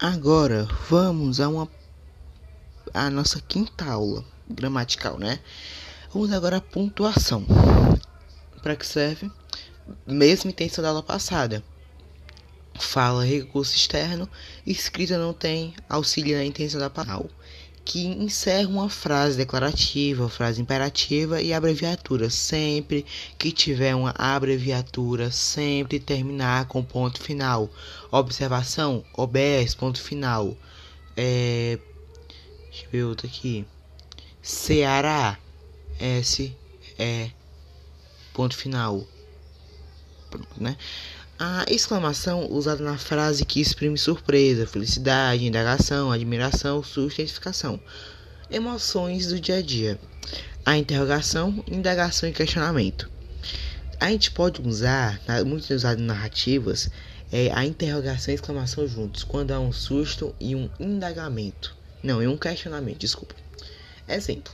Agora vamos a uma a nossa quinta aula gramatical, né? Vamos agora à pontuação. Para que serve? Mesma intenção da aula passada. Fala recurso externo, escrita não tem, auxilia na intenção da palavra que encerra uma frase declarativa, frase imperativa e abreviatura. Sempre que tiver uma abreviatura, sempre terminar com ponto final. Observação: OBS, ponto final. É, deixa eu ver outro aqui. Ceará, S, E, ponto final. Pronto, né? A exclamação usada na frase que exprime surpresa, felicidade, indagação, admiração, susto e. Emoções do dia a dia. A interrogação, indagação e questionamento. A gente pode usar, muito usado em narrativas, é a interrogação e exclamação juntos, quando há um susto e um indagamento. Não, e um questionamento, desculpa. Exemplo.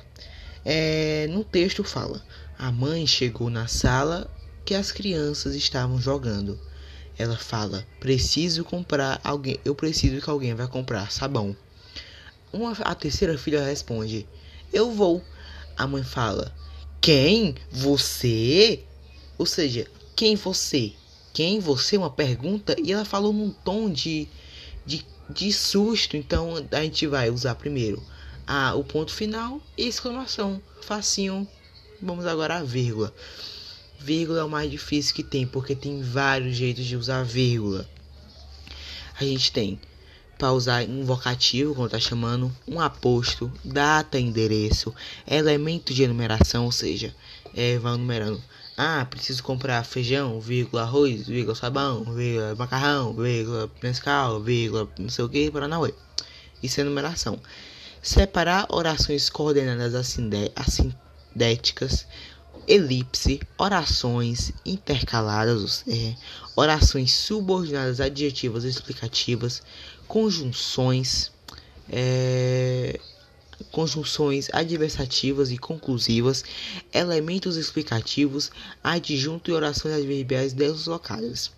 É, no texto fala: A mãe chegou na sala que as crianças estavam jogando. Ela fala: "Preciso comprar alguém, eu preciso que alguém vá comprar sabão". Uma, a terceira filha responde: "Eu vou". A mãe fala: "Quem? Você?" Ou seja, quem você? Quem você? Uma pergunta e ela falou num tom de de, de susto. Então a gente vai usar primeiro a, o ponto final e exclamação. Facinho. Vamos agora a vírgula. Vírgula é o mais difícil que tem, porque tem vários jeitos de usar vírgula. A gente tem para usar um vocativo, quando está chamando, um aposto, data, endereço, elemento de enumeração, ou seja, é, vai numerando. Ah, preciso comprar feijão, vírgula, arroz, vírgula, sabão, vírgula, macarrão, vírgula, Nescau, vírgula, não sei o que, Paranauê. Isso é numeração. Separar orações coordenadas assindéticas elipse, orações intercaladas, é, orações subordinadas adjetivas explicativas, conjunções, é, conjunções adversativas e conclusivas, elementos explicativos, adjunto e orações adverbiais deslocadas.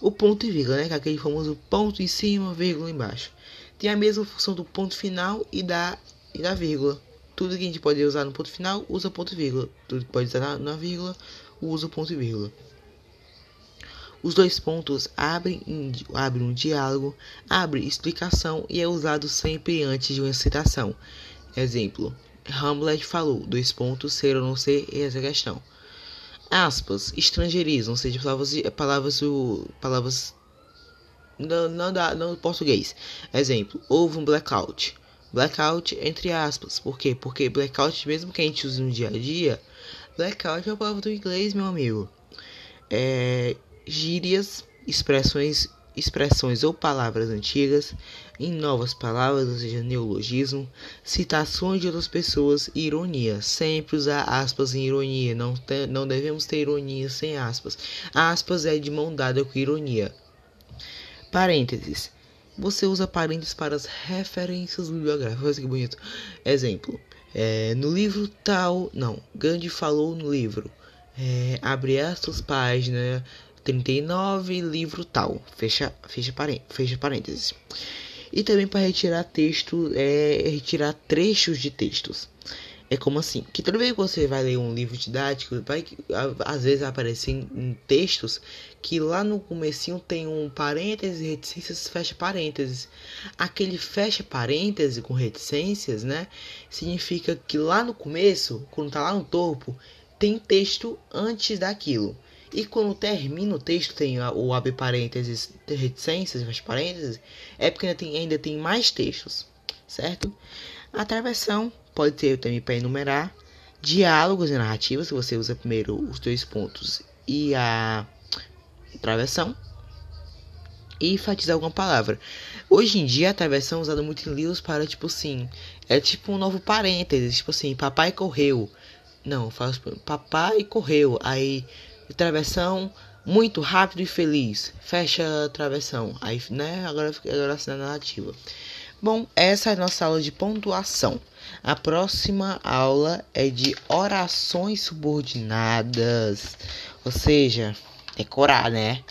O ponto e vírgula, né, que é aquele famoso ponto em cima, vírgula embaixo, tem a mesma função do ponto final e da, e da vírgula. Tudo que a gente pode usar no ponto final, usa ponto e vírgula. Tudo que pode usar na, na vírgula, usa ponto e vírgula. Os dois pontos abrem, abrem um diálogo, abre explicação e é usado sempre antes de uma citação. Exemplo: Hamlet falou, dois pontos, ser ou não ser, essa é a questão. Aspas, estrangeirismo, ou seja, palavras, palavras, palavras não, não, dá, não português. Exemplo: houve um blackout. Blackout entre aspas. Por quê? Porque blackout, mesmo que a gente use no dia a dia, blackout é a palavra do inglês, meu amigo. É, gírias, expressões, expressões ou palavras antigas em novas palavras, ou seja, neologismo, citações de outras pessoas, ironia. Sempre usar aspas em ironia. Não, te, não devemos ter ironia sem aspas. Aspas é de mão dada com ironia. Parênteses. Você usa parênteses para as referências bibliográficas. Que bonito. Exemplo. É, no livro tal. Não. Gandhi falou no livro. É, abre estas páginas. 39, livro tal. Fecha, fecha, parênteses, fecha parênteses. E também para retirar texto, é, retirar trechos de textos. É como assim? Que toda vez que você vai ler um livro didático, vai às vezes aparecem em textos que lá no comecinho tem um parênteses, reticências, fecha parênteses. Aquele fecha parênteses com reticências, né? Significa que lá no começo, quando tá lá no topo, tem texto antes daquilo. E quando termina o texto, tem o abre parênteses, reticências, fecha parênteses, é porque ainda tem, ainda tem mais textos, certo? A travessão pode ter também para enumerar diálogos e narrativas, você usa primeiro os dois pontos e a travessão e enfatizar alguma palavra. Hoje em dia a travessão é usada muito em livros para tipo assim, é tipo um novo parênteses, tipo assim, papai correu. Não, faz papai correu. Aí travessão muito rápido e feliz. Fecha a travessão. Aí, né, agora agora assim na narrativa. Bom, essa é a nossa aula de pontuação. A próxima aula é de orações subordinadas, ou seja, decorar, né?